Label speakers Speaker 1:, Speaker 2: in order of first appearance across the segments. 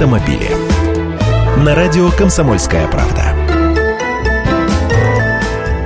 Speaker 1: автомобили. На радио «Комсомольская правда».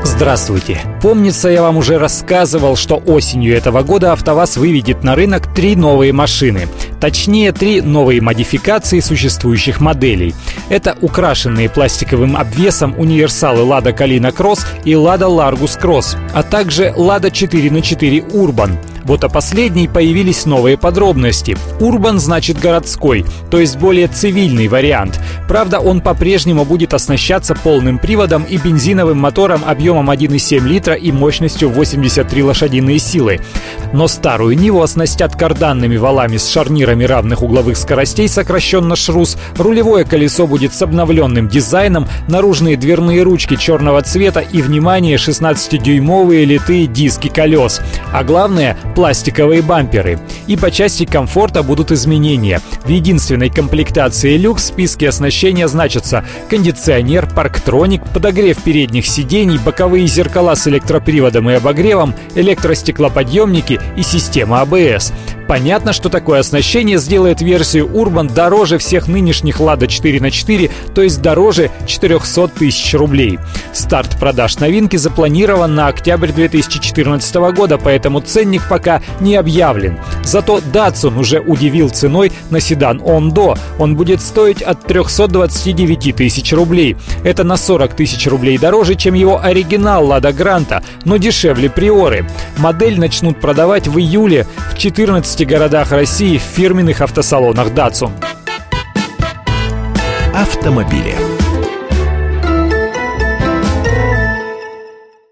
Speaker 2: Здравствуйте. Помнится, я вам уже рассказывал, что осенью этого года АвтоВАЗ выведет на рынок три новые машины. Точнее, три новые модификации существующих моделей. Это украшенные пластиковым обвесом универсалы Lada Kalina Cross и Lada Largus Cross, а также Lada 4 на 4 Urban. Вот о последней появились новые подробности. Урбан значит городской, то есть более цивильный вариант. Правда, он по-прежнему будет оснащаться полным приводом и бензиновым мотором объемом 1,7 литра и мощностью 83 лошадиные силы. Но старую Ниву оснастят карданными валами с шарнирами равных угловых скоростей, сокращенно ШРУС, рулевое колесо будет с обновленным дизайном, наружные дверные ручки черного цвета и, внимание, 16-дюймовые литые диски колес. А главное, пластиковые бамперы. И по части комфорта будут изменения. В единственной комплектации люкс в списке оснащения значатся кондиционер, парктроник, подогрев передних сидений, боковые зеркала с электроприводом и обогревом, электростеклоподъемники и система АБС. Понятно, что такое оснащение сделает версию Urban дороже всех нынешних Lada 4 на 4, то есть дороже 400 тысяч рублей. Старт продаж новинки запланирован на октябрь 2014 года, поэтому ценник пока не объявлен. Зато Datsun уже удивил ценой на седан Ondo. Он будет стоить от 329 тысяч рублей. Это на 40 тысяч рублей дороже, чем его оригинал Lada Granta, но дешевле Приоры. Модель начнут продавать в июле в 14 15 городах России в фирменных автосалонах «Датсун».
Speaker 1: Автомобили.